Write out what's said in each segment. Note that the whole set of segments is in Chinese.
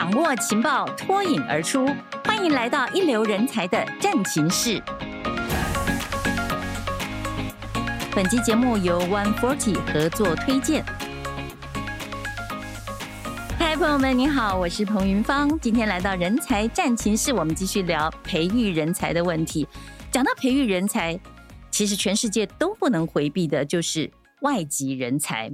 掌握情报，脱颖而出。欢迎来到一流人才的战情室。本期节目由 One Forty 合作推荐。嗨，朋友们，你好，我是彭云芳。今天来到人才战情室，我们继续聊培育人才的问题。讲到培育人才，其实全世界都不能回避的，就是外籍人才。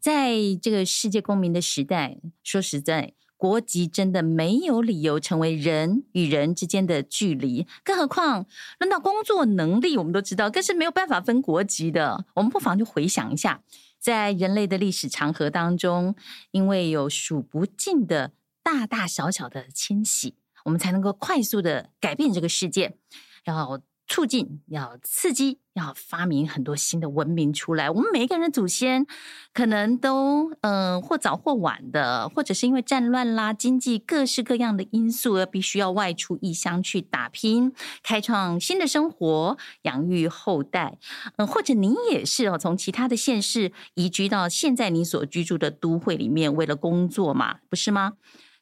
在这个世界公民的时代，说实在，国籍真的没有理由成为人与人之间的距离。更何况，论到工作能力，我们都知道，更是没有办法分国籍的。我们不妨就回想一下，在人类的历史长河当中，因为有数不尽的大大小小的迁徙，我们才能够快速的改变这个世界。然后。促进，要刺激，要发明很多新的文明出来。我们每一个人的祖先，可能都嗯、或早或晚的，或者是因为战乱啦、经济各式各样的因素，而必须要外出异乡去打拼，开创新的生活，养育后代。嗯、或者你也是哦，从其他的县市移居到现在你所居住的都会里面，为了工作嘛，不是吗？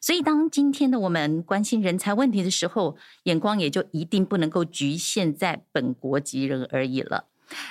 所以，当今天的我们关心人才问题的时候，眼光也就一定不能够局限在本国籍人而已了。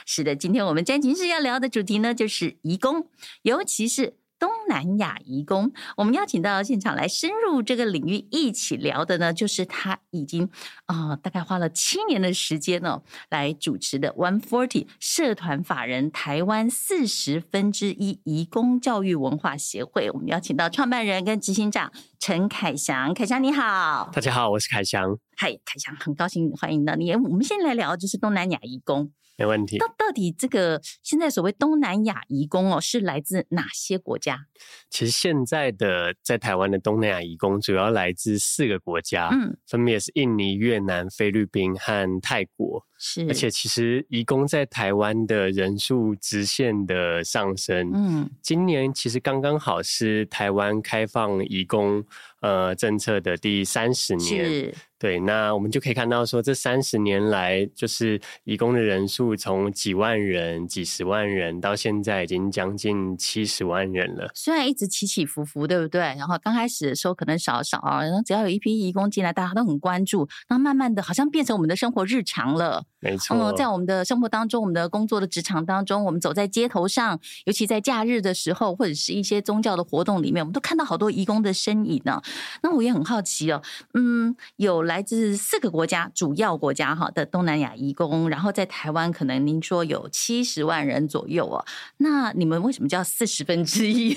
是的，今天我们詹情师要聊的主题呢，就是移工，尤其是。东南亚移工，我们邀请到现场来深入这个领域一起聊的呢，就是他已经啊、呃，大概花了七年的时间呢、哦，来主持的 One Forty 社团法人台湾四十分之一移工教育文化协会。我们邀请到创办人跟执行长陈凯翔，凯翔你好，大家好，我是凯翔。嗨，凯翔，很高兴欢迎到你。我们先来聊就是东南亚移工。没问题。到到底这个现在所谓东南亚移工哦，是来自哪些国家？其实现在的在台湾的东南亚移工主要来自四个国家，嗯，分别是印尼、越南、菲律宾和泰国。是，而且其实移工在台湾的人数直线的上升。嗯，今年其实刚刚好是台湾开放移工呃政策的第三十年。是。对，那我们就可以看到说，这三十年来，就是移工的人数从几万人、几十万人，到现在已经将近七十万人了。虽然一直起起伏伏，对不对？然后刚开始的时候可能少少啊，然后只要有一批移工进来，大家都很关注，然后慢慢的好像变成我们的生活日常了。没错，嗯，在我们的生活当中，我们的工作的职场当中，我们走在街头上，尤其在假日的时候，或者是一些宗教的活动里面，我们都看到好多移工的身影呢。那我也很好奇哦，嗯，有来自四个国家，主要国家哈的东南亚移工，然后在台湾可能您说有七十万人左右哦。那你们为什么叫四十分之一？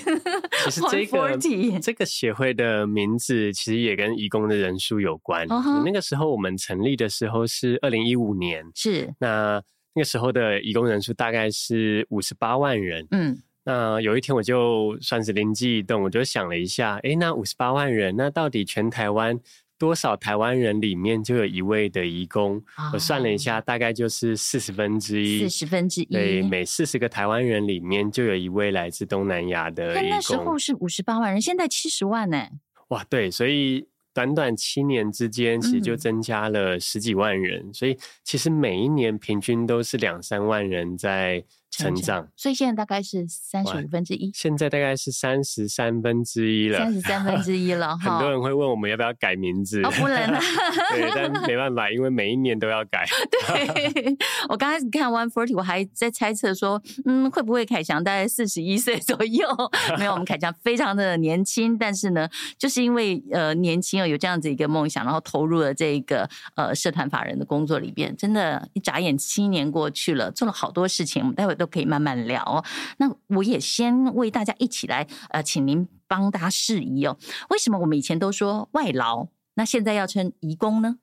其实 这个这个协会的名字其实也跟移工的人数有关。Uh huh. 那个时候我们成立的时候是二零一五年。是，那那个时候的移工人数大概是五十八万人。嗯，那有一天我就算是灵机一动，我就想了一下，哎，那五十八万人，那到底全台湾多少台湾人里面就有一位的移工？哦、我算了一下，大概就是四十分之一。四十分之一，对，每四十个台湾人里面就有一位来自东南亚的移工。那时候是五十八万人，现在七十万呢？哇，对，所以。短短七年之间，其实就增加了十几万人，嗯、所以其实每一年平均都是两三万人在成长，所以现在大概是三十五分之一。现在大概是三十三分之一了，三十三分之一了。很多人会问我们要不要改名字？哦，不能啊。对，但 没办法，因为每一年都要改。对，我刚开始看 One Forty，我还在猜测说，嗯，会不会凯翔大概四十一岁左右？没有，我们凯翔非常的年轻，但是呢，就是因为呃年轻有这样子一个梦想，然后投入了这个呃社团法人的工作里边，真的，一眨眼七年过去了，做了好多事情。我们待会都都可以慢慢聊。那我也先为大家一起来，呃，请您帮大家释疑哦。为什么我们以前都说外劳，那现在要称移工呢？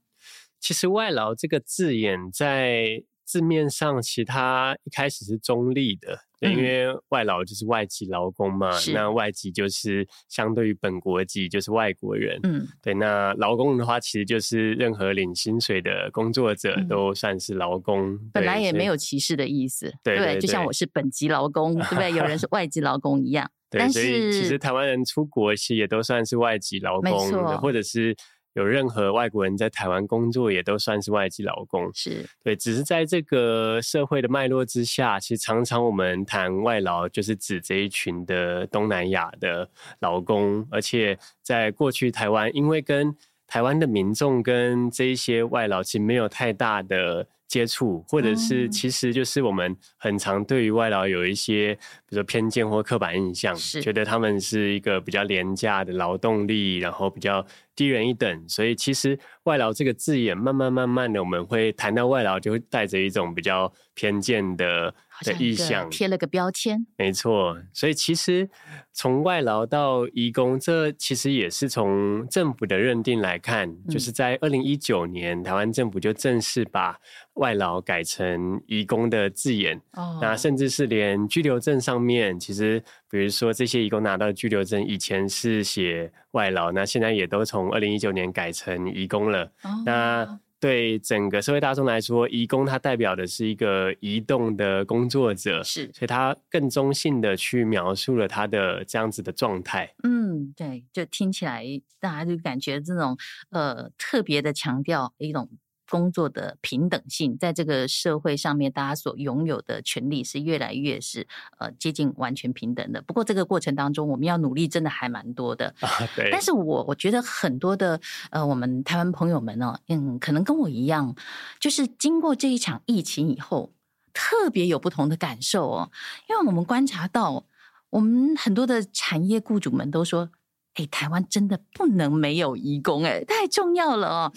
其实“外劳”这个字眼在字面上，其他一开始是中立的。对，因为外劳就是外籍劳工嘛，是那外籍就是相对于本国籍就是外国人。嗯，对，那劳工的话，其实就是任何领薪水的工作者都算是劳工。嗯、本来也没有歧视的意思，对，对，对，就像我是本籍劳工，对不对？有人是 外籍劳工一样。所以其实台湾人出国其实也都算是外籍劳工，或者是。有任何外国人在台湾工作，也都算是外籍劳工。是对，只是在这个社会的脉络之下，其实常常我们谈外劳，就是指这一群的东南亚的劳工，而且在过去台湾，因为跟台湾的民众跟这一些外劳其实没有太大的。接触，或者是其实就是我们很常对于外劳有一些，比如说偏见或刻板印象，觉得他们是一个比较廉价的劳动力，然后比较低人一等。所以其实外劳这个字眼，慢慢慢慢的，我们会谈到外劳，就会带着一种比较偏见的。的意向贴了个标签，没错。所以其实从外劳到移工，这其实也是从政府的认定来看，嗯、就是在二零一九年，台湾政府就正式把外劳改成移工的字眼。哦，那甚至是连居留证上面，其实比如说这些移工拿到的居留证，以前是写外劳，那现在也都从二零一九年改成移工了。哦、那对整个社会大众来说，移工它代表的是一个移动的工作者，是，所以它更中性的去描述了他的这样子的状态。嗯，对，就听起来大家就感觉这种呃特别的强调一种。工作的平等性，在这个社会上面，大家所拥有的权利是越来越是呃接近完全平等的。不过这个过程当中，我们要努力，真的还蛮多的。啊，对。但是我我觉得很多的呃，我们台湾朋友们呢，嗯，可能跟我一样，就是经过这一场疫情以后，特别有不同的感受哦。因为我们观察到，我们很多的产业雇主们都说。哎，台湾真的不能没有移工，哎，太重要了哦！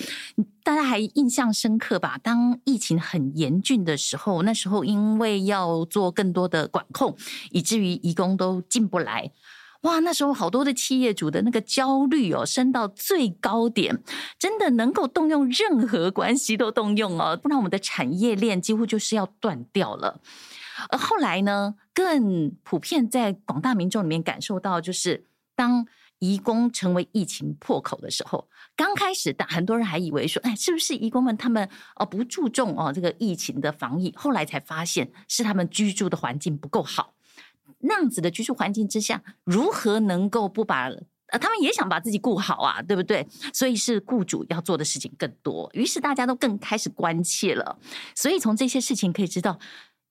大家还印象深刻吧？当疫情很严峻的时候，那时候因为要做更多的管控，以至于移工都进不来。哇，那时候好多的企业主的那个焦虑哦，升到最高点，真的能够动用任何关系都动用哦，不然我们的产业链几乎就是要断掉了。而后来呢，更普遍在广大民众里面感受到，就是当。移工成为疫情破口的时候，刚开始，但很多人还以为说，哎，是不是移工们他们哦不注重哦这个疫情的防疫？后来才发现是他们居住的环境不够好。那样子的居住环境之下，如何能够不把呃他们也想把自己顾好啊，对不对？所以是雇主要做的事情更多，于是大家都更开始关切了。所以从这些事情可以知道，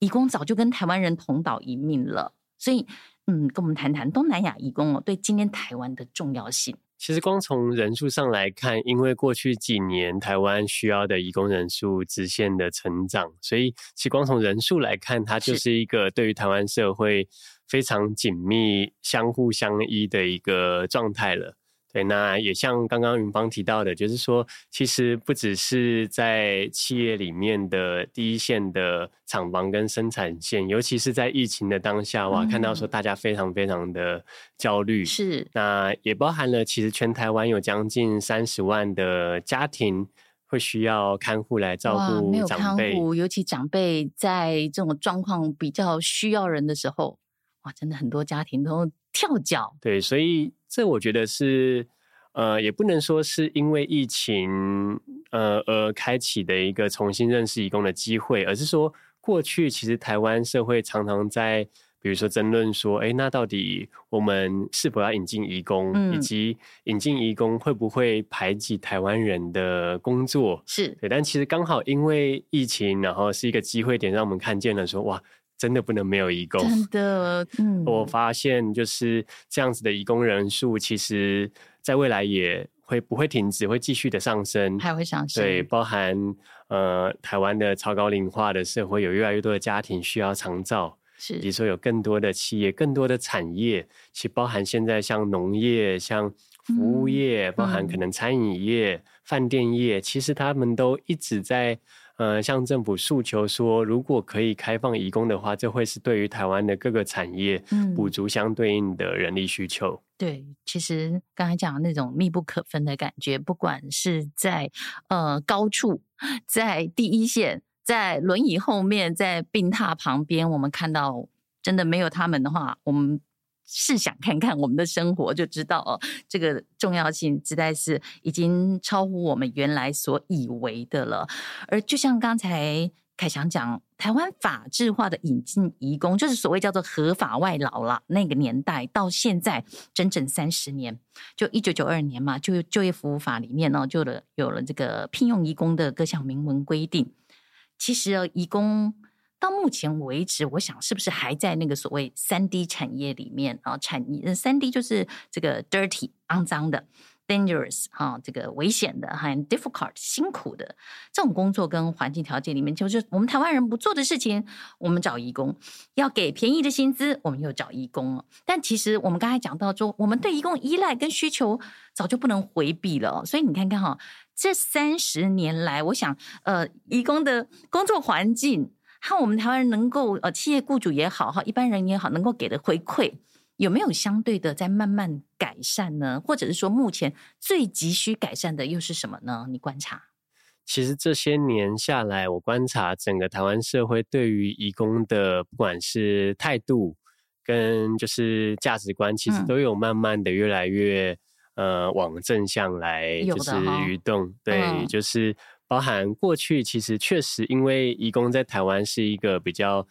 移工早就跟台湾人同岛一命了。所以。嗯，跟我们谈谈东南亚移工哦，对今天台湾的重要性。其实光从人数上来看，因为过去几年台湾需要的移工人数直线的成长，所以其实光从人数来看，它就是一个对于台湾社会非常紧密、相互相依的一个状态了。对，那也像刚刚云芳提到的，就是说，其实不只是在企业里面的第一线的厂房跟生产线，尤其是在疫情的当下，哇，看到说大家非常非常的焦虑。是，那也包含了其实全台湾有将近三十万的家庭会需要看护来照顾长辈，没有看护，尤其长辈在这种状况比较需要人的时候，哇，真的很多家庭都跳脚。对，所以。这我觉得是，呃，也不能说是因为疫情，呃，而开启的一个重新认识移工的机会，而是说过去其实台湾社会常常在，比如说争论说，哎，那到底我们是否要引进移工，嗯、以及引进移工会不会排挤台湾人的工作？是对，但其实刚好因为疫情，然后是一个机会点，让我们看见了说，哇。真的不能没有义工，真的，嗯，我发现就是这样子的义工人数，其实在未来也会不会停止，会继续的上升，还会上升。对，包含呃台湾的超高龄化的社会，有越来越多的家庭需要长照，是，比如说有更多的企业、更多的产业，其包含现在像农业、像服务业，嗯、包含可能餐饮业、嗯、饭店业，其实他们都一直在。呃，向政府诉求说，如果可以开放移工的话，这会是对于台湾的各个产业补足相对应的人力需求。嗯、对，其实刚才讲的那种密不可分的感觉，不管是在呃高处，在第一线，在轮椅后面，在病榻旁边，我们看到真的没有他们的话，我们。试想看看我们的生活，就知道哦，这个重要性实在是已经超乎我们原来所以为的了。而就像刚才凯翔讲，台湾法制化的引进移工，就是所谓叫做合法外劳了。那个年代到现在整整三十年，就一九九二年嘛，就就业服务法里面呢，就了有了这个聘用移工的各项明文规定。其实移工到目前为止，我想是不是还在那个所谓三 D 产业里面啊？产业三 D 就是这个 dirty 肮脏的。dangerous 哈，这个危险的，很 difficult 辛苦的这种工作跟环境条件里面，就是我们台湾人不做的事情，我们找义工，要给便宜的薪资，我们又找义工。但其实我们刚才讲到说，我们对义工依赖跟需求早就不能回避了。所以你看看哈，这三十年来，我想呃，义工的工作环境和我们台湾人能够呃，企业雇主也好哈，一般人也好，能够给的回馈。有没有相对的在慢慢改善呢？或者是说，目前最急需改善的又是什么呢？你观察，其实这些年下来，我观察整个台湾社会对于移工的，不管是态度跟就是价值观，其实都有慢慢的越来越、嗯、呃往正向来就是移动。哦、对，嗯、就是包含过去其实确实因为移工在台湾是一个比较。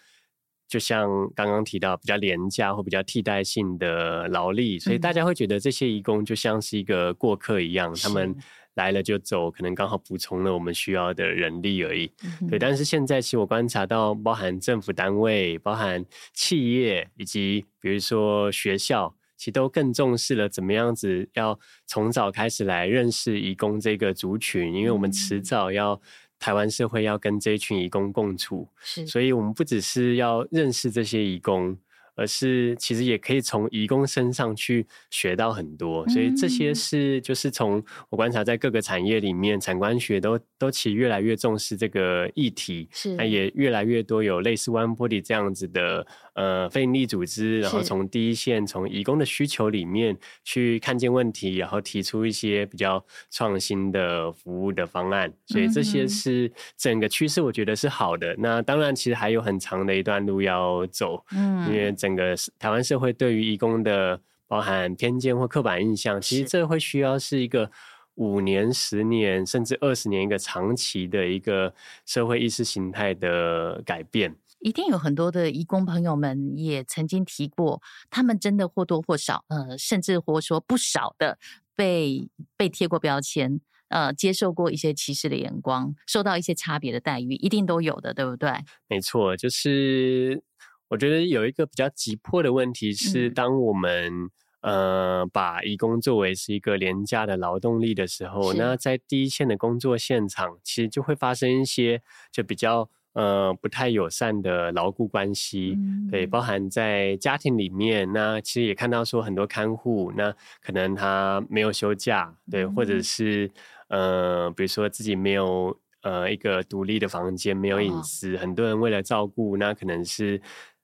就像刚刚提到比较廉价或比较替代性的劳力，所以大家会觉得这些移工就像是一个过客一样，嗯、他们来了就走，可能刚好补充了我们需要的人力而已。嗯、对，但是现在其实我观察到，包含政府单位、包含企业以及比如说学校，其实都更重视了怎么样子要从早开始来认识移工这个族群，因为我们迟早要。台湾社会要跟这一群移工共处，是，所以我们不只是要认识这些移工。而是其实也可以从移工身上去学到很多，所以这些是就是从我观察在各个产业里面，产官学都都其实越来越重视这个议题，是，那也越来越多有类似 One Body 这样子的呃非营利组织，然后从第一线从移工的需求里面去看见问题，然后提出一些比较创新的服务的方案，所以这些是整个趋势，我觉得是好的。那当然，其实还有很长的一段路要走，嗯，因为。整个台湾社会对于移工的包含偏见或刻板印象，其实这会需要是一个五年、十年甚至二十年一个长期的一个社会意识形态的改变。一定有很多的义工朋友们也曾经提过，他们真的或多或少，呃，甚至或说不少的被被贴过标签，呃，接受过一些歧视的眼光，受到一些差别的待遇，一定都有的，对不对？没错，就是。我觉得有一个比较急迫的问题是，当我们、嗯、呃把移工作为是一个廉价的劳动力的时候，那在第一线的工作现场，其实就会发生一些就比较呃不太友善的劳雇关系，嗯、对，包含在家庭里面，那其实也看到说很多看护，那可能他没有休假，对，嗯、或者是呃比如说自己没有呃一个独立的房间，没有隐。私，哦、很多人为了照顾，那可能是。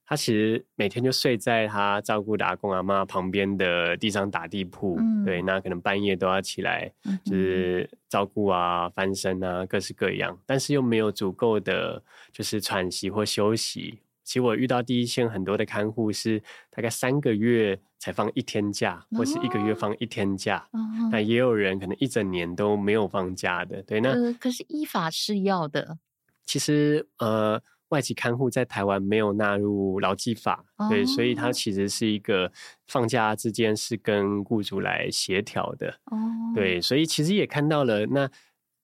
他其实每天就睡在他照顾的阿公阿妈旁边的地上打地铺，嗯、对，那可能半夜都要起来，就是照顾啊、翻身啊，各式各样，但是又没有足够的就是喘息或休息。其实我遇到第一线很多的看护是大概三个月才放一天假，或是一个月放一天假，那、哦、也有人可能一整年都没有放假的。对，那、呃、可是依法是要的。其实呃。外籍看护在台湾没有纳入劳基法，哦、对，所以它其实是一个放假之间是跟雇主来协调的，哦、对，所以其实也看到了，那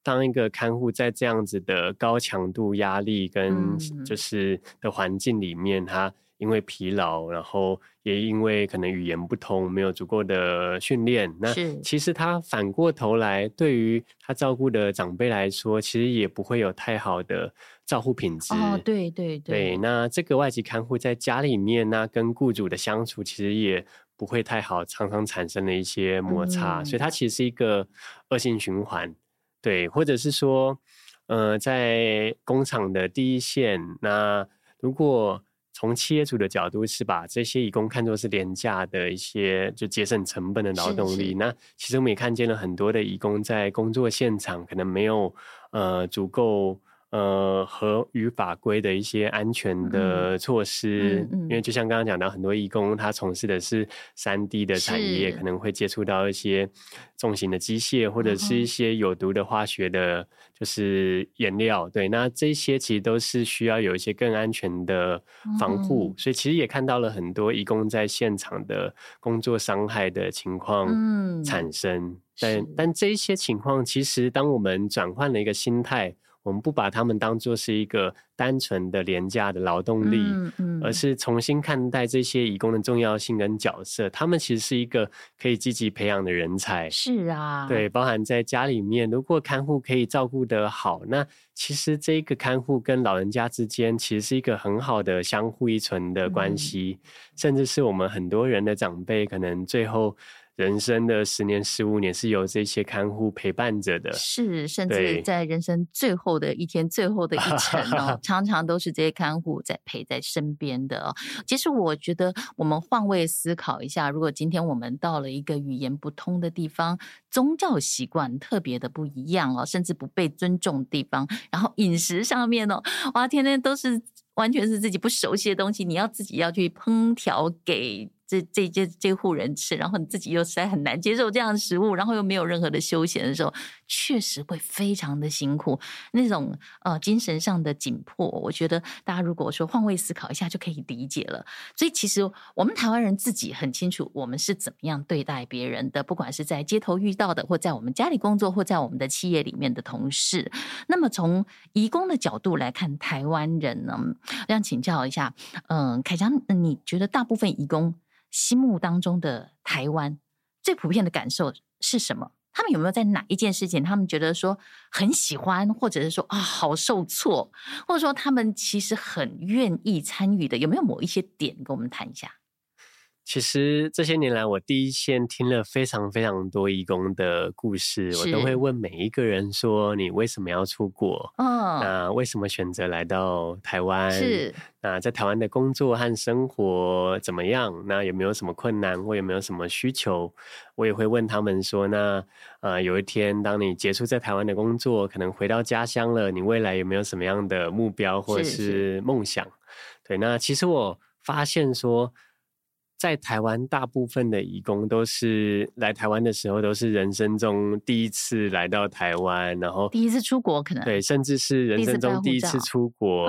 当一个看护在这样子的高强度压力跟就是的环境里面，他、嗯、因为疲劳，然后也因为可能语言不通，没有足够的训练，那其实他反过头来对于他照顾的长辈来说，其实也不会有太好的。照护品质哦，对对对，对，那这个外籍看护在家里面呢，跟雇主的相处其实也不会太好，常常产生了一些摩擦，嗯、所以它其实是一个恶性循环，对，或者是说，呃，在工厂的第一线，那如果从企业主的角度是把这些义工看作是廉价的一些就节省成本的劳动力，是是那其实我们也看见了很多的义工在工作现场可能没有呃足够。呃，和与法规的一些安全的措施，嗯嗯嗯、因为就像刚刚讲到，很多义工他从事的是三 D 的产业，可能会接触到一些重型的机械或者是一些有毒的化学的，就是颜料。对，那这些其实都是需要有一些更安全的防护，嗯、所以其实也看到了很多义工在现场的工作伤害的情况产生。嗯、但但这一些情况，其实当我们转换了一个心态。我们不把他们当作是一个单纯的廉价的劳动力，嗯嗯、而是重新看待这些义工的重要性跟角色。他们其实是一个可以积极培养的人才。是啊，对，包含在家里面，如果看护可以照顾得好，那其实这个看护跟老人家之间其实是一个很好的相互依存的关系，嗯、甚至是我们很多人的长辈可能最后。人生的十年、十五年是有这些看护陪伴着的，是，甚至在人生最后的一天、最后的一程 哦，常常都是这些看护在陪在身边的哦。其实我觉得，我们换位思考一下，如果今天我们到了一个语言不通的地方，宗教习惯特别的不一样哦，甚至不被尊重的地方，然后饮食上面哦，哇，天天都是完全是自己不熟悉的东西，你要自己要去烹调给。这这这这户人吃，然后你自己又实在很难接受这样的食物，然后又没有任何的休闲的时候，确实会非常的辛苦，那种呃精神上的紧迫，我觉得大家如果说换位思考一下就可以理解了。所以其实我们台湾人自己很清楚，我们是怎么样对待别人的，不管是在街头遇到的，或在我们家里工作，或在我们的企业里面的同事。那么从移工的角度来看，台湾人呢，我想请教一下，嗯、呃，凯强，你觉得大部分移工？心目当中的台湾最普遍的感受是什么？他们有没有在哪一件事情，他们觉得说很喜欢，或者是说啊好受挫，或者说他们其实很愿意参与的？有没有某一些点跟我们谈一下？其实这些年来，我第一线听了非常非常多义工的故事，我都会问每一个人说：“你为什么要出国？哦，那为什么选择来到台湾？是那在台湾的工作和生活怎么样？那有没有什么困难，或有没有什么需求？我也会问他们说：那呃，有一天当你结束在台湾的工作，可能回到家乡了，你未来有没有什么样的目标或者是梦想？是是对，那其实我发现说。在台湾，大部分的移工都是来台湾的时候，都是人生中第一次来到台湾，然后第一次出国，可能对，甚至是人生中第一次出国，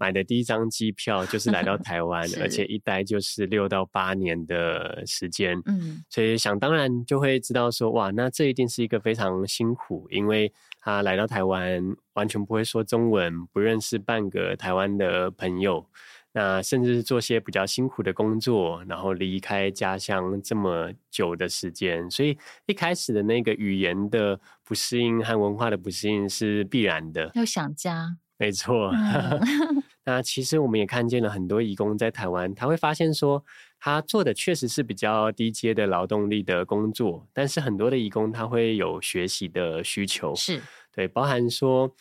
买的第一张机票就是来到台 湾，而且一待就是六到八年的时间，嗯，所以想当然就会知道说，哇，那这一定是一个非常辛苦，因为他来到台湾完全不会说中文，不认识半个台湾的朋友。那甚至是做些比较辛苦的工作，然后离开家乡这么久的时间，所以一开始的那个语言的不适应和文化的不适应是必然的。要想家，没错。嗯、那其实我们也看见了很多义工在台湾，他会发现说，他做的确实是比较低阶的劳动力的工作，但是很多的义工他会有学习的需求，是对，包含说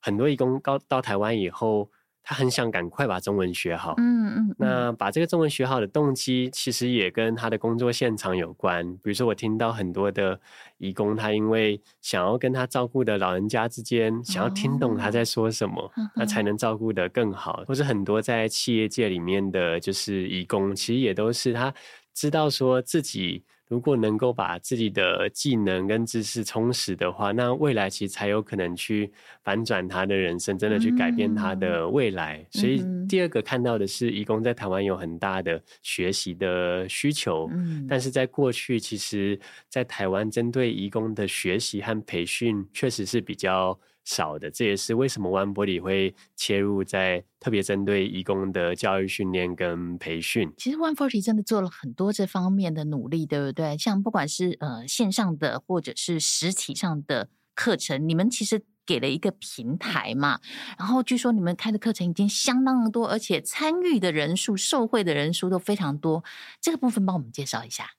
很多义工到到台湾以后。他很想赶快把中文学好，嗯嗯，那把这个中文学好的动机，其实也跟他的工作现场有关。比如说，我听到很多的义工，他因为想要跟他照顾的老人家之间，想要听懂他在说什么，那才能照顾得更好。或是很多在企业界里面的就是义工，其实也都是他知道说自己。如果能够把自己的技能跟知识充实的话，那未来其实才有可能去反转他的人生，真的去改变他的未来。嗯、所以第二个看到的是，义工在台湾有很大的学习的需求。嗯，但是在过去，其实，在台湾针对义工的学习和培训，确实是比较少的，这也是为什么 One Body 会切入在特别针对义工的教育训练跟培训。其实 One Body 真的做了很多这方面的努力，对不对？像不管是呃线上的或者是实体上的课程，你们其实给了一个平台嘛。然后据说你们开的课程已经相当的多，而且参与的人数、受惠的人数都非常多。这个部分帮我们介绍一下。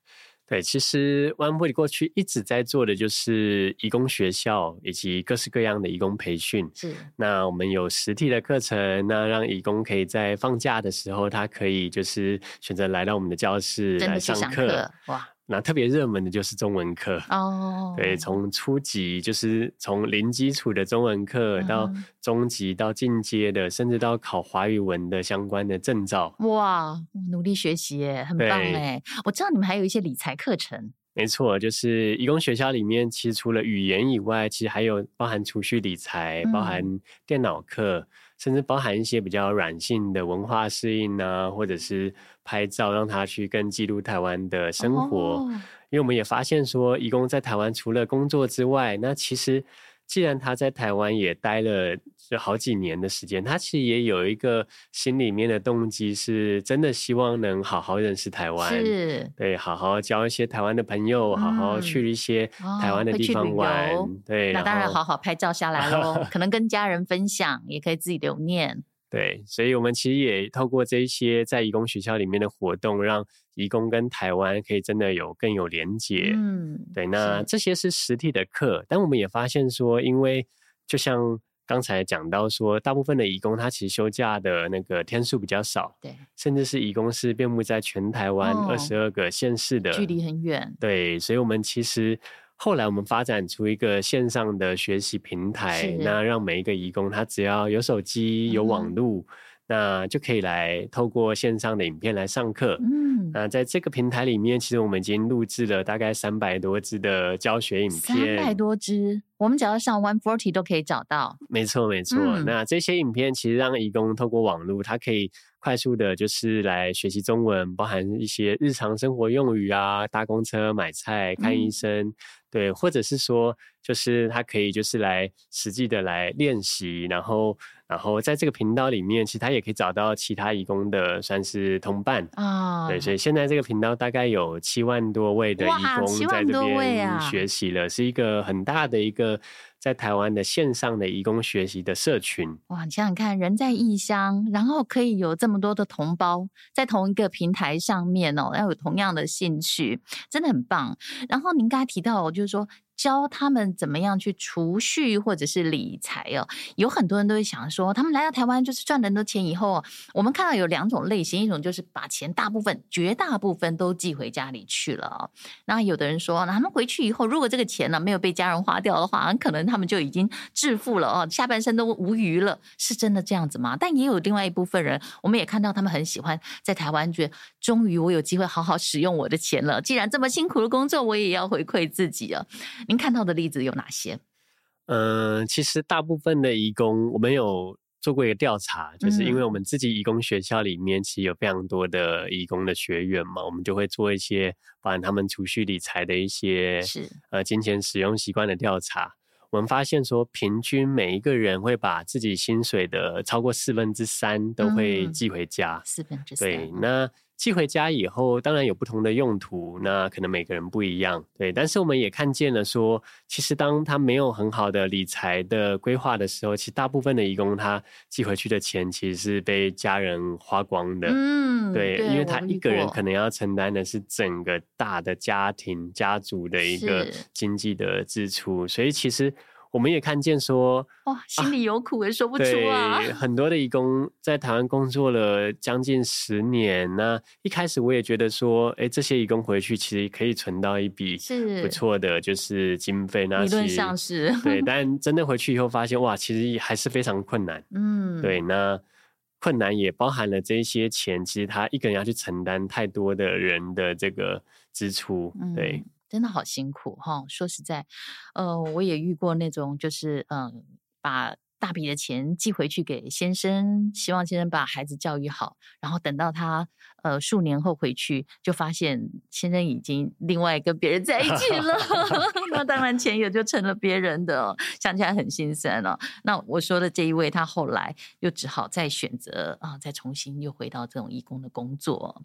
对，其实 One Body 过去一直在做的就是义工学校以及各式各样的义工培训。是，那我们有实体的课程，那让义工可以在放假的时候，他可以就是选择来到我们的教室来上课。哇！那特别热门的就是中文课哦，对，从初级就是从零基础的中文课到中级到进阶的，甚至到考华语文的相关的证照。哇，努力学习耶，很棒哎！我知道你们还有一些理财课程。没错，就是义工学校里面，其实除了语言以外，其实还有包含储蓄理财，包含电脑课。嗯甚至包含一些比较软性的文化适应啊，或者是拍照，让他去更记录台湾的生活。哦。因为我们也发现说，义工在台湾除了工作之外，那其实。既然他在台湾也待了就好几年的时间，他其实也有一个心里面的动机，是真的希望能好好认识台湾，是，对，好好交一些台湾的朋友，嗯、好好去一些台湾的地方玩，嗯、对，那当然好好拍照下来喽，可能跟家人分享，也可以自己留念。对，所以我们其实也透过这一些在义工学校里面的活动，让移工跟台湾可以真的有更有连结。嗯，对，那这些是实体的课，但我们也发现说，因为就像刚才讲到说，大部分的移工他其实休假的那个天数比较少，对，甚至是移工是遍布在全台湾二十二个县市的，距离很远。对，所以我们其实。后来我们发展出一个线上的学习平台，那让每一个移工他只要有手机、有网络，嗯，那就可以来透过线上的影片来上课。嗯，那在这个平台里面，其实我们已经录制了大概三百多支的教学影片，三百多支，我们只要上 One Forty 都可以找到。没错，没错。嗯，那这些影片其实让义工透过网络，他可以快速的，就是来学习中文，包含一些日常生活用语啊，搭公车、买菜、看医生。嗯对，或者是说，就是他可以就是来实际的来练习，然后，然后在这个频道里面，其实他也可以找到其他义工的算是同伴啊。Oh. 对，所以现在这个频道大概有七万多位的义工在这边学习了，是一个很大的一个。在台湾的线上的义工学习的社群，哇！你想想看，人在异乡，然后可以有这么多的同胞在同一个平台上面哦，要有同样的兴趣，真的很棒。然后您刚才提到，就是说。教他们怎么样去储蓄或者是理财哦，有很多人都会想说，他们来到台湾就是赚了很多钱以后，我们看到有两种类型，一种就是把钱大部分、绝大部分都寄回家里去了。那有的人说，那他们回去以后，如果这个钱呢没有被家人花掉的话，很可能他们就已经致富了哦，下半生都无余了，是真的这样子吗？但也有另外一部分人，我们也看到他们很喜欢在台湾，觉得终于我有机会好好使用我的钱了。既然这么辛苦的工作，我也要回馈自己啊。您看到的例子有哪些？嗯，其实大部分的义工，我们有做过一个调查，就是因为我们自己义工学校里面其实有非常多的义工的学员嘛，我们就会做一些包含他们储蓄理财的一些是呃金钱使用习惯的调查。我们发现说，平均每一个人会把自己薪水的超过四分之三都会寄回家，四分之三。对，那。寄回家以后，当然有不同的用途，那可能每个人不一样，对。但是我们也看见了说，其实当他没有很好的理财的规划的时候，其实大部分的义工他寄回去的钱其实是被家人花光的，嗯，对，因为他一个人可能要承担的是整个大的家庭家族的一个经济的支出，所以其实。我们也看见说，哇，心里有苦也说不出啊。对，很多的义工在台湾工作了将近十年，那一开始我也觉得说，哎，这些义工回去其实可以存到一笔是不错的，就是经费。那理论上是，对，但真的回去以后发现，哇，其实还是非常困难。嗯，对，那困难也包含了这些钱，其实他一个人要去承担太多的人的这个支出，对。嗯真的好辛苦哈！说实在，呃，我也遇过那种，就是嗯，把大笔的钱寄回去给先生，希望先生把孩子教育好，然后等到他。呃，数年后回去就发现先生已经另外跟别人在一起了，那当然钱也就成了别人的，想起来很心酸哦。那我说的这一位，他后来又只好再选择啊，再重新又回到这种义工的工作。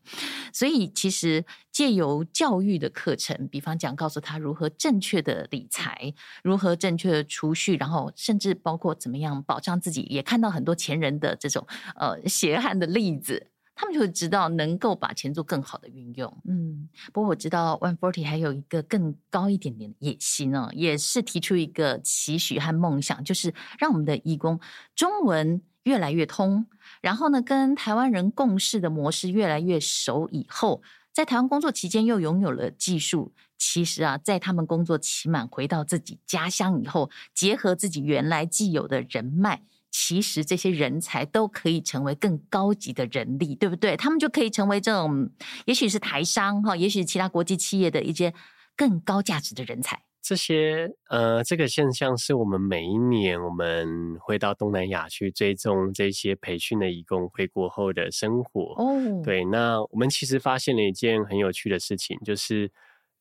所以其实借由教育的课程，比方讲告诉他如何正确的理财，如何正确的储蓄，然后甚至包括怎么样保障自己，也看到很多前人的这种呃血汗的例子。他们就会知道能够把钱做更好的运用。嗯，不过我知道 One Forty 还有一个更高一点点的野心哦，也是提出一个期许和梦想，就是让我们的义工中文越来越通，然后呢，跟台湾人共事的模式越来越熟以后，在台湾工作期间又拥有了技术，其实啊，在他们工作期满回到自己家乡以后，结合自己原来既有的人脉，其实这些人才都可以成为更高级的人力，对不对？他们就可以成为这种，也许是台商哈，也许其他国际企业的一些更高价值的人才。这些呃，这个现象是我们每一年我们会到东南亚去追踪这些培训的义工回国后的生活。哦，对，那我们其实发现了一件很有趣的事情，就是，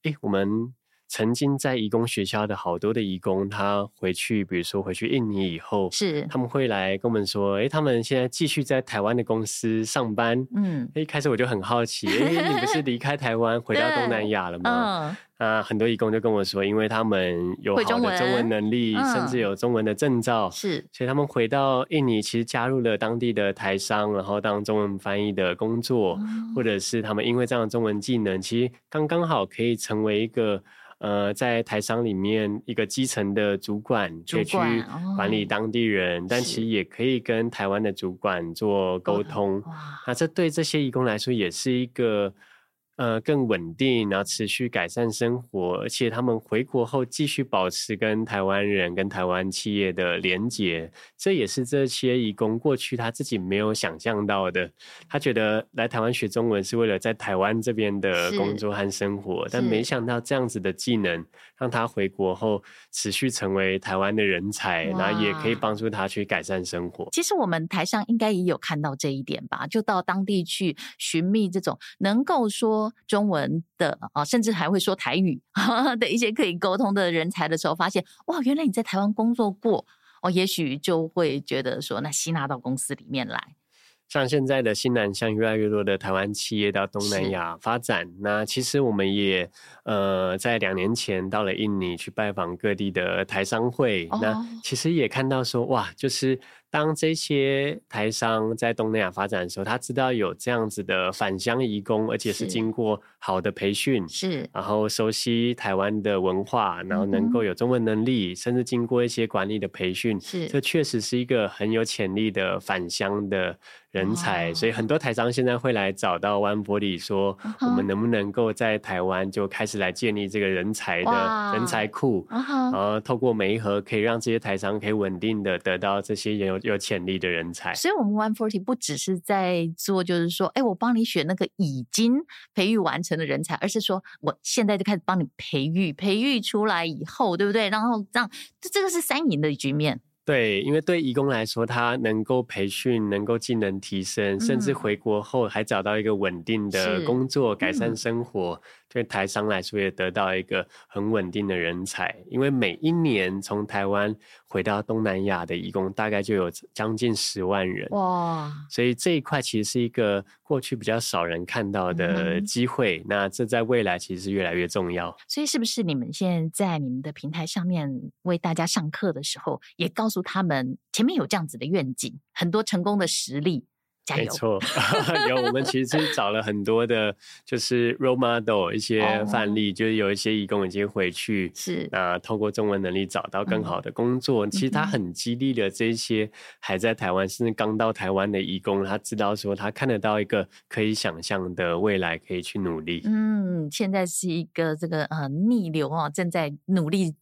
诶，我们。曾经在义工学校的好多的义工，他回去，比如说回去印尼以后，是他们会来跟我们说，哎，他们现在继续在台湾的公司上班。嗯，一开始我就很好奇，哎，你不是离开台湾回到东南亚了 吗？嗯、啊，很多义工就跟我说，因为他们有好的中文能力，嗯、甚至有中文的证照，是，所以他们回到印尼，其实加入了当地的台商，然后当中文翻译的工作，嗯、或者是他们因为这样的中文技能，其实刚刚好可以成为一个。呃，在台商里面，一个基层的主管可以去管理当地人，哦、但其实也可以跟台湾的主管做沟通。那这对这些义工来说也是一个。呃，更稳定，然后持续改善生活，而且他们回国后继续保持跟台湾人、跟台湾企业的连结，这也是这些移工过去他自己没有想象到的。他觉得来台湾学中文是为了在台湾这边的工作和生活，但没想到这样子的技能让他回国后持续成为台湾的人才，然后也可以帮助他去改善生活。其实我们台上应该也有看到这一点吧？就到当地去寻觅这种能够说。中文的啊，甚至还会说台语 的一些可以沟通的人才的时候，发现哇，原来你在台湾工作过哦，也许就会觉得说，那吸纳到公司里面来。像现在的新南向越来越多的台湾企业到东南亚发展，那其实我们也呃在两年前到了印尼去拜访各地的台商会，哦、那其实也看到说哇，就是。当这些台商在东南亚发展的时候，他知道有这样子的返乡移工，而且是经过好的培训，是，然后熟悉台湾的文化，然后能够有中文能力，嗯、甚至经过一些管理的培训，是，这确实是一个很有潜力的返乡的人才。所以很多台商现在会来找到湾博里说，我们能不能够在台湾就开始来建立这个人才的人才库，然后透过媒合，可以让这些台商可以稳定的得到这些有。有潜力的人才，所以，我们 One Forty 不只是在做，就是说，哎，我帮你选那个已经培育完成的人才，而是说，我现在就开始帮你培育，培育出来以后，对不对？然后这样，这这个是三赢的局面。对，因为对移工来说，他能够培训，能够技能提升，甚至回国后还找到一个稳定的工作，改善生活。对台商来说，也得到一个很稳定的人才，因为每一年从台湾回到东南亚的移工大概就有将近十万人哇，所以这一块其实是一个过去比较少人看到的机会。嗯、那这在未来其实是越来越重要。所以是不是你们现在在你们的平台上面为大家上课的时候，也告诉他们前面有这样子的愿景，很多成功的实例？没错，有我们其实是找了很多的，就是 role model 一些范例，oh. 就是有一些义工已经回去，是啊，透过中文能力找到更好的工作。嗯、其实他很激励了这些还在台湾甚至刚到台湾的义工，他知道说他看得到一个可以想象的未来，可以去努力。嗯，现在是一个这个呃逆流哦，正在努力。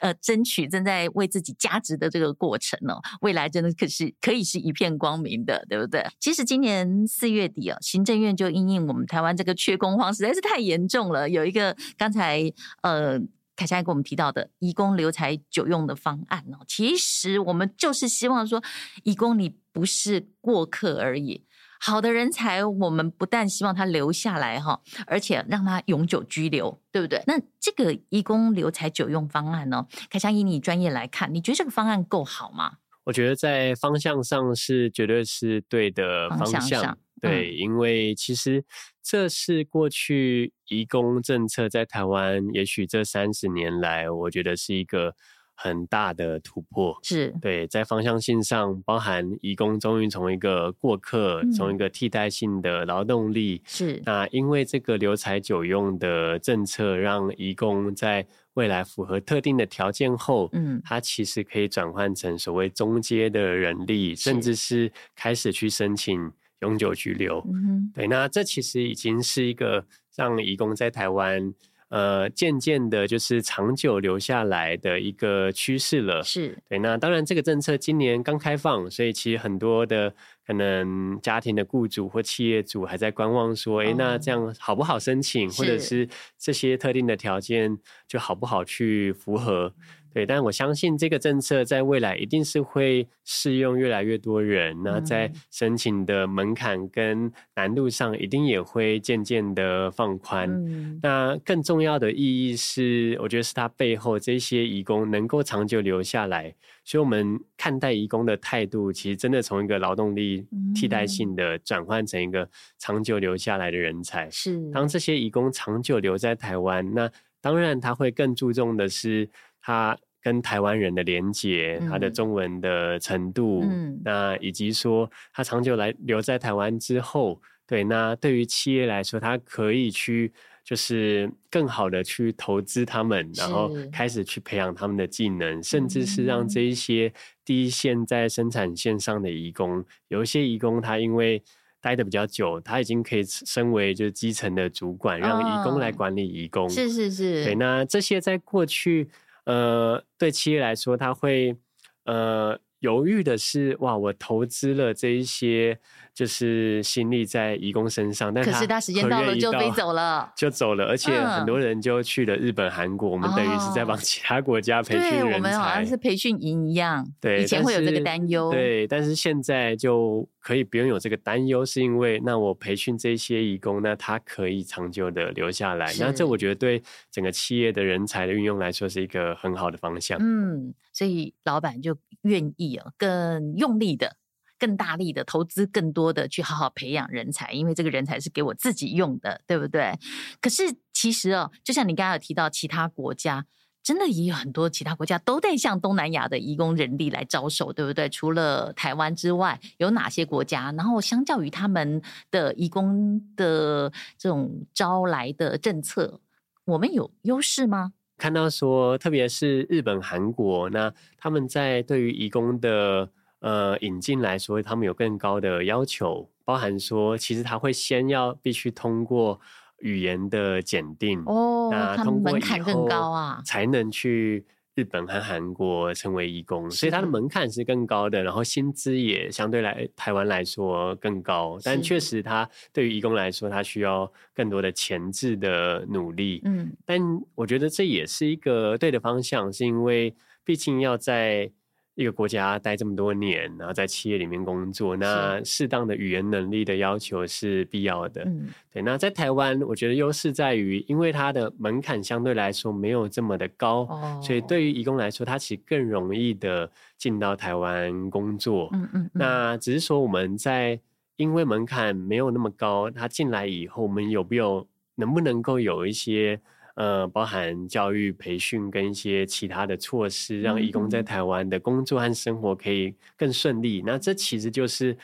呃，争取正在为自己加值的这个过程哦，未来真的可是可以是一片光明的，对不对？其实今年四月底啊，行政院就因应我们台湾这个缺工荒实在是太严重了，有一个刚才呃凯夏跟我们提到的移工留才久用的方案哦，其实我们就是希望说，移工你不是过客而已。好的人才，我们不但希望他留下来哈，而且让他永久居留，对不对？那这个移工留才久用方案呢？凯翔以你专业来看，你觉得这个方案够好吗？我觉得在方向上是绝对是对的方向，方向上对，嗯、因为其实这是过去移工政策在台湾，也许这三十年来，我觉得是一个。很大的突破。是。对，在方向性上，包含移工终于从一个过客，从、嗯、一个替代性的劳动力。是。那，因为这个留才久用的政策，让移工在未来符合特定的条件后，嗯，它其实可以转换成所谓中阶的人力，甚至是开始去申请永久居留。嗯、对，那这其实已经是一个让移工在台湾。呃，渐渐的，就是长久留下来的一个趋势了。是对。那当然，这个政策今年刚开放，所以其实很多的可能家庭的雇主或企业主还在观望，说：“哎、哦，那这样好不好申请？或者是这些特定的条件就好不好去符合？”对，但我相信这个政策在未来一定是会适用越来越多人。那在申请的门槛跟难度上，一定也会渐渐的放宽。嗯。那更重要的意义是，我觉得是它背后这些移工能够长久留下来。所以，我们看待移工的态度，其实真的从一个劳动力替代性的转换成一个长久留下来的人才。是。当这些移工长久留在台湾，那当然他会更注重的是。他跟台湾人的连结，他的中文的程度，嗯，那以及说他长久来留在台湾之后，对，那对于企业来说，他可以去就是更好的去投资他们，然后开始去培养他们的技能，甚至是让这一些第一线在生产线上的移工，有一些移工他因为待的比较久，他已经可以升为就是基层的主管，让移工来管理移工，是是是，对，那这些在过去。呃，对企业来说，他会呃犹豫的是，哇，我投资了这一些。就是心力在移工身上，但可是他时间到了就飞走了，就走了，而且很多人就去了日本、韩国。我们等于是在帮其他国家培训人才，对，我们好像是培训营一样。对，以前会有这个担忧，对，但是现在就可以不用有这个担忧，是因为那我培训这些移工，那他可以长久的留下来。那这我觉得对整个企业的人才的运用来说是一个很好的方向。嗯，所以老板就愿意哦，更用力的。更大力的投资，更多的去好好培养人才，因为这个人才是给我自己用的，对不对？可是其实哦，就像你刚刚有提到，其他国家真的也有很多其他国家都在向东南亚的移工人力来招手，对不对？除了台湾之外，有哪些国家？然后相较于他们的移工的这种招来的政策，我们有优势吗？看到说，特别是日本、韩国，那他们在对于移工的。呃，引进来说，他们有更高的要求，包含说，其实他会先要必须通过语言的检定哦，那通过门槛更高啊，才能去日本和韩国成为义工，所以他的门槛是更高的，然后薪资也相对来台湾来说更高，但确实他对于义工来说，他需要更多的前置的努力，嗯，但我觉得这也是一个对的方向，是因为毕竟要在。一个国家待这么多年，然后在企业里面工作，那适当的语言能力的要求是必要的。嗯，对。那在台湾，我觉得优势在于，因为它的门槛相对来说没有这么的高，哦，所以对于移工来说，它其实更容易的进到台湾工作。嗯嗯。那只是说我们在因为门槛没有那么高，他进来以后，我们有没有能不能够有一些？呃，包含教育培训跟一些其他的措施，让义工在台湾的工作和生活可以更顺利。嗯、那这其实就是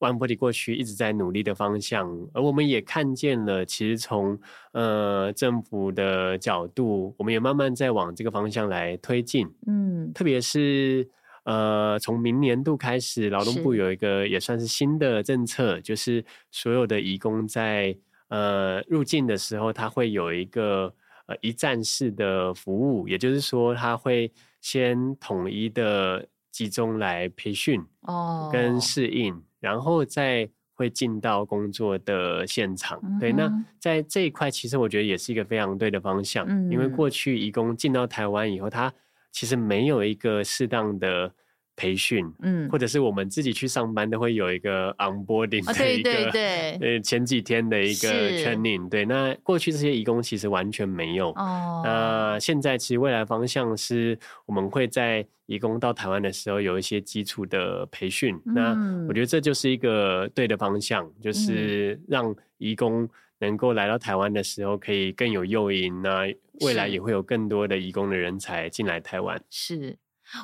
ONE-BODY 过去一直在努力的方向，而我们也看见了，其实从呃政府的角度，我们也慢慢在往这个方向来推进。嗯，特别是呃，从明年度开始，劳动部有一个也算是新的政策，就是所有的移工在呃入境的时候，他会有一个。呃，一站式的服务，也就是说，他会先统一的集中来培训哦，跟适应，然后再会进到工作的现场。嗯、对，那在这一块，其实我觉得也是一个非常对的方向，嗯、因为过去移工进到台湾以后，他其实没有一个适当的。培训，嗯，或者是我们自己去上班都会有一个 onboarding 的一个，对对对，呃，前几天的一个 training，对。那过去这些移工其实完全没有，哦。那现在其实未来方向是我们会在移工到台湾的时候有一些基础的培训。嗯。那我觉得这就是一个对的方向，就是让移工能够来到台湾的时候可以更有诱因。那未来也会有更多的移工的人才进来台湾。是。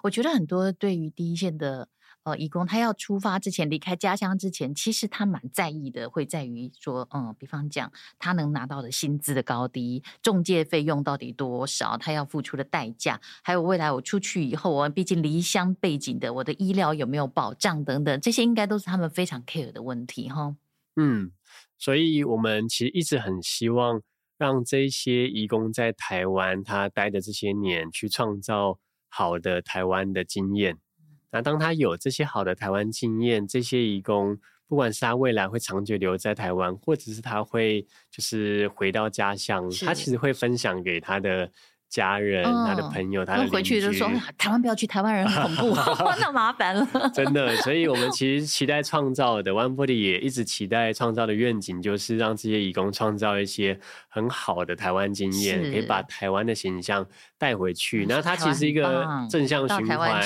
我觉得很多对于第一线的呃，义工他要出发之前，离开家乡之前，其实他蛮在意的，会在于说，嗯，比方讲，他能拿到的薪资的高低，中介费用到底多少，他要付出的代价，还有未来我出去以后，我毕竟离乡背景的，我的医疗有没有保障等等，这些应该都是他们非常 care 的问题，哈。嗯，所以我们其实一直很希望让这些义工在台湾他待的这些年，去创造好的台湾的经验。那当他有这些好的台湾经验，这些义工，不管是他未来会长久留在台湾，或者是他会就是回到家乡，他其实会分享给他的。家人、嗯、他的朋友、他的邻居回去就说：“台湾不要去，台湾人很恐怖，那麻烦了。”真的，所以我们其实期待创造的 One Body 也一直期待创造的愿景，就是让这些义工创造一些很好的台湾经验，可以把台湾的形象带回去。那它其实是一个正向循环，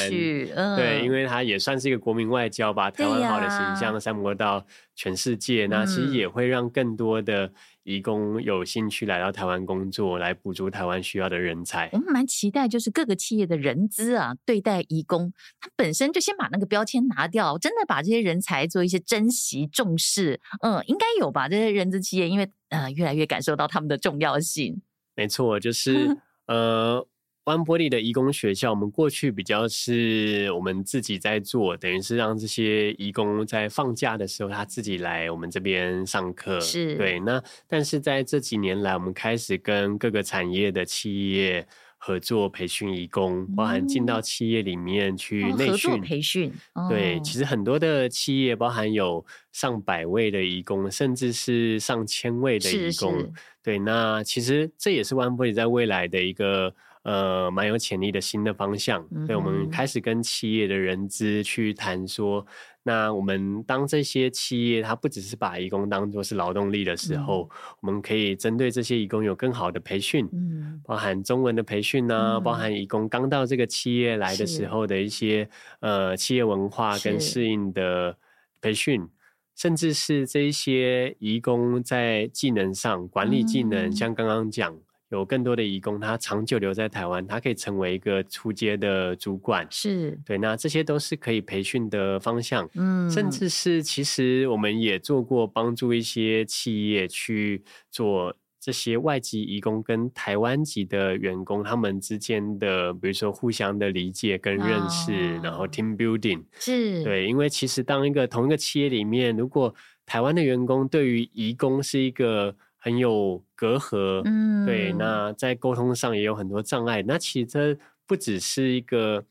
嗯、对，因为它也算是一个国民外交，把台湾好的形象散播到全世界。那其实也会让更多的。移工有兴趣来到台湾工作，来补足台湾需要的人才。我们蛮期待，就是各个企业的人资啊，对待移工，他本身就先把那个标签拿掉，真的把这些人才做一些珍惜、重视。嗯，应该有吧？这些人资企业，因为呃，越来越感受到他们的重要性。没错，就是 呃。One Body 的移工学校，我们过去比较是我们自己在做，等于是让这些移工在放假的时候，他自己来我们这边上课。是，对。那但是在这几年来，我们开始跟各个产业的企业合作培训移工，包含进到企业里面去内训培训。对，其实很多的企业，包含有上百位的移工，甚至是上千位的移工。是是对，那其实这也是湾玻璃在未来的一个。呃，蛮有潜力的新的方向，所以我们开始跟企业的人资去谈说，那我们当这些企业它不只是把义工当做是劳动力的时候，嗯、我们可以针对这些义工有更好的培训，嗯，包含中文的培训啊，嗯、包含义工刚到这个企业来的时候的一些呃企业文化跟适应的培训，甚至是这一些移工在技能上管理技能，嗯、像刚刚讲。有更多的移工，他长久留在台湾，他可以成为一个出街的主管。是对，那这些都是可以培训的方向。嗯，甚至是其实我们也做过帮助一些企业去做这些外籍移工跟台湾籍的员工他们之间的，比如说互相的理解跟认识，哦、然后 team building。是对，因为其实当一个同一个企业里面，如果台湾的员工对于移工是一个很有隔阂，嗯，对，那在沟通上也有很多障碍。那其实这不只是一个。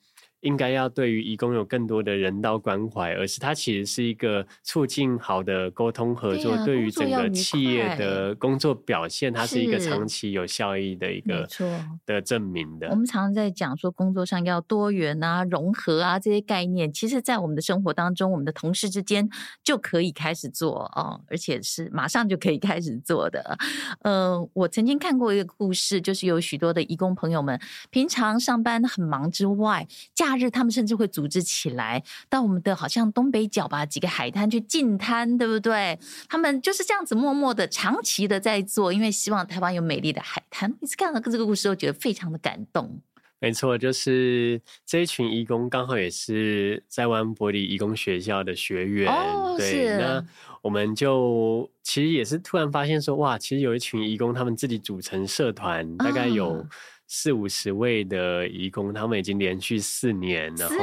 应该要对于移工有更多的人道关怀，而是它其实是一个促进好的沟通合作，对于整个企业的工作表现，它是一个长期有效益的一个的证明的。我们常常在讲说工作上要多元啊、融合啊这些概念，其实，在我们的生活当中，我们的同事之间就可以开始做哦，而且是马上就可以开始做的。呃，我曾经看过一个故事，就是有许多的移工朋友们，平常上班很忙之外，假日他们甚至会组织起来到我们的好像东北角吧，几个海滩去净滩，对不对？他们就是这样子默默的、长期的在做，因为希望台湾有美丽的海滩。每次看到这个故事，我觉得非常的感动。没错，就是这一群义工刚好也是在 One Body 移工学校的学员。哦，对，是。那我们就其实也是突然发现说，哇，其实有一群义工，他们自己组成社团，大概有。嗯四五十位的义工，他们已经连续四年，然后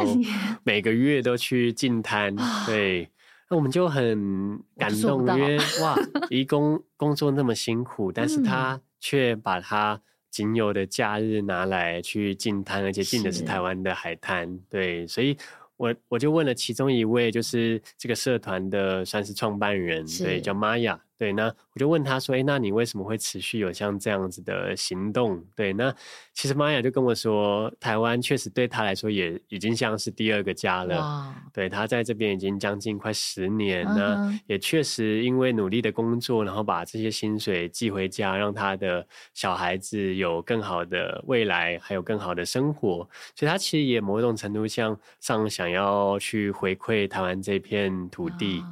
每个月都去进滩。对，那我们就很感动，因为 哇，义工工作那么辛苦，但是他却把他仅有的假日拿来去进滩，而且进的是台湾的海滩。对，所以我我就问了其中一位，就是这个社团的算是创办人，对，叫玛雅。对，那我就问他说：“哎，那你为什么会持续有像这样子的行动？”对，那其实玛雅就跟我说，台湾确实对他来说也已经像是第二个家了。对，他在这边已经将近快十年了，那也确实因为努力的工作，然后把这些薪水寄回家，让他的小孩子有更好的未来，还有更好的生活。所以，他其实也某种程度上上想要去回馈台湾这片土地。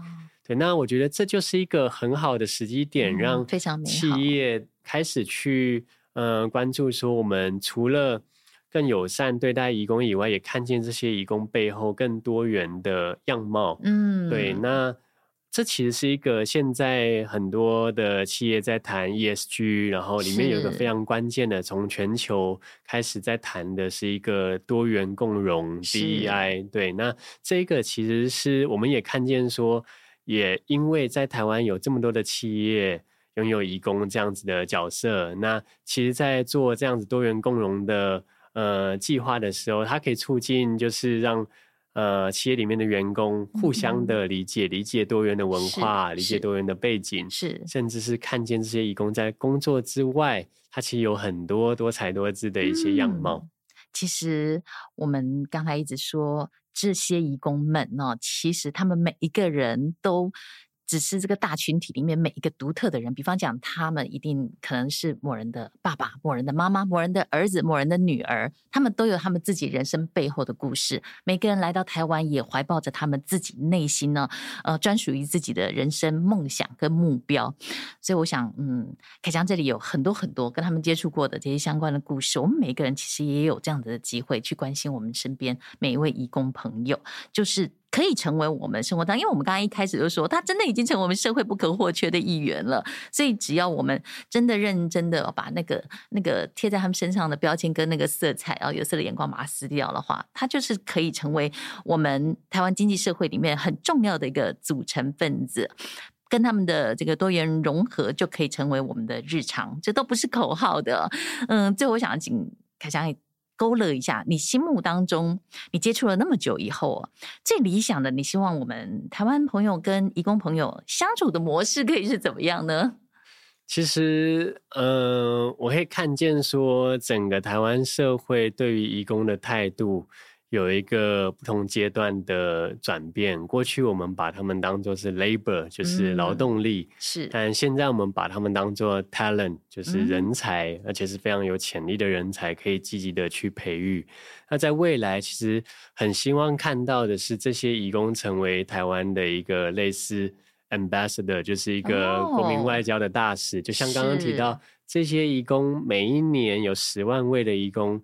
对，那我觉得这就是一个很好的时机点，让企业开始去呃关注说，我们除了更友善对待移工以外，也看见这些移工背后更多元的样貌。嗯，对，那。这其实是一个现在很多的企业在谈 ESG，然后里面有一个非常关键的，从全球开始在谈的是一个多元共融 DEI。对，那这个其实是我们也看见说，也因为在台湾有这么多的企业拥有移工这样子的角色，那其实，在做这样子多元共融的呃计划的时候，它可以促进就是让。呃，企业里面的员工互相的理解，嗯、理解多元的文化，理解多元的背景，是，甚至是看见这些移工在工作之外，他其实有很多多彩多姿的一些样貌。嗯、其实我们刚才一直说这些义工们呢，其实他们每一个人都。只是这个大群体里面每一个独特的人，比方讲，他们一定可能是某人的爸爸、某人的妈妈、某人的儿子、某人的女儿，他们都有他们自己人生背后的故事。每个人来到台湾，也怀抱着他们自己内心呢，呃，专属于自己的人生梦想跟目标。所以，我想，嗯，凯翔这里有很多很多跟他们接触过的这些相关的故事。我们每个人其实也有这样子的机会去关心我们身边每一位移工朋友，就是。可以成为我们生活当，因为我们刚刚一开始就说，他真的已经成为我们社会不可或缺的一员了。所以，只要我们真的认真的把那个那个贴在他们身上的标签跟那个色彩，啊有色的眼光把它撕掉的话，他就是可以成为我们台湾经济社会里面很重要的一个组成分子。跟他们的这个多元融合，就可以成为我们的日常。这都不是口号的。嗯，最后我想请凯翔。勾勒一下，你心目当中，你接触了那么久以后，最理想的，你希望我们台湾朋友跟义工朋友相处的模式可以是怎么样呢？其实，呃，我可以看见说，整个台湾社会对于义工的态度。有一个不同阶段的转变。过去我们把他们当做是 labor，就是劳动力，嗯、是。但现在我们把他们当做 talent，就是人才，嗯、而且是非常有潜力的人才，可以积极的去培育。那在未来，其实很希望看到的是这些义工成为台湾的一个类似 ambassador，就是一个国民外交的大使。哦、就像刚刚提到，这些义工每一年有十万位的义工。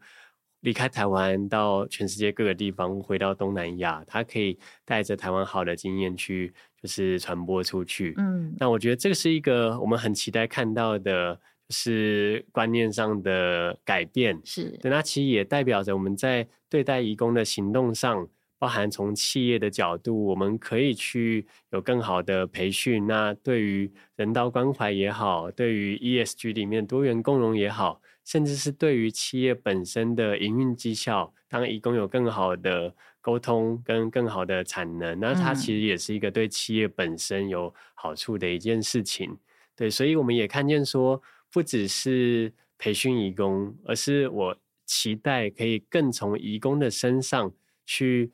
离开台湾到全世界各个地方，回到东南亚，他可以带着台湾好的经验去，就是传播出去。嗯，那我觉得这个是一个我们很期待看到的，就是观念上的改变。是，对，那其实也代表着我们在对待移工的行动上，包含从企业的角度，我们可以去有更好的培训。那对于人道关怀也好，对于 ESG 里面多元共融也好。甚至是对于企业本身的营运绩效，当移工有更好的沟通跟更好的产能，那它其实也是一个对企业本身有好处的一件事情。对，所以我们也看见说，不只是培训移工，而是我期待可以更从移工的身上去。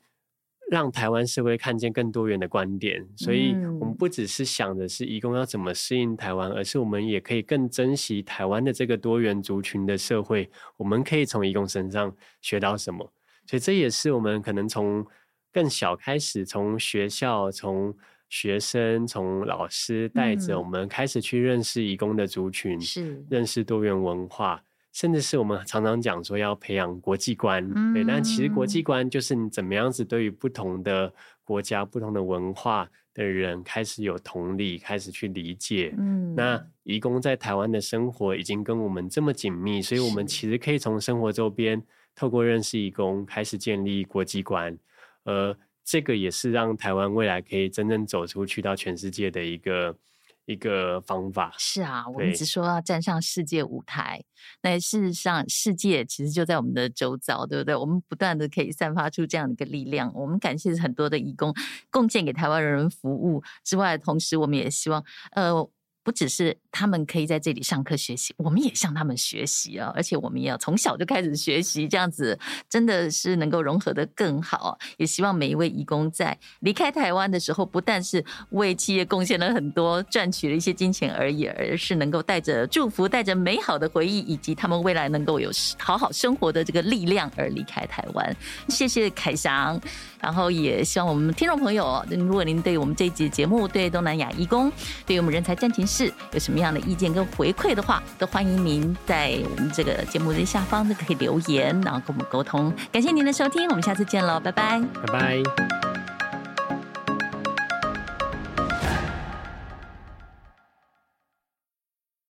让台湾社会看见更多元的观点，所以我们不只是想的是移工要怎么适应台湾，而是我们也可以更珍惜台湾的这个多元族群的社会。我们可以从移工身上学到什么？所以这也是我们可能从更小开始，从学校、从学生、从老师带着我们开始去认识移工的族群，是认识多元文化。甚至是我们常常讲说要培养国际观，嗯、对，但其实国际观就是你怎么样子对于不同的国家、不同的文化的人开始有同理，开始去理解。嗯，那移工在台湾的生活已经跟我们这么紧密，所以我们其实可以从生活周边透过认识移工开始建立国际观，而，这个也是让台湾未来可以真正走出去到全世界的一个。一个方法是啊，我们一直说要站上世界舞台，那事实上世界其实就在我们的周遭，对不对？我们不断的可以散发出这样的一个力量。我们感谢很多的义工贡献给台湾人服务之外，同时我们也希望呃。不只是他们可以在这里上课学习，我们也向他们学习啊！而且我们也要从小就开始学习，这样子真的是能够融合的更好。也希望每一位义工在离开台湾的时候，不但是为企业贡献了很多，赚取了一些金钱而已，而是能够带着祝福、带着美好的回忆，以及他们未来能够有好好生活的这个力量而离开台湾。谢谢凯翔。然后也希望我们听众朋友，如果您对我们这一集节目、对东南亚义工、对我们人才战情。是，有什么样的意见跟回馈的话，都欢迎您在我们这个节目的下方都可以留言，然后跟我们沟通。感谢您的收听，我们下次见喽，拜拜，拜拜。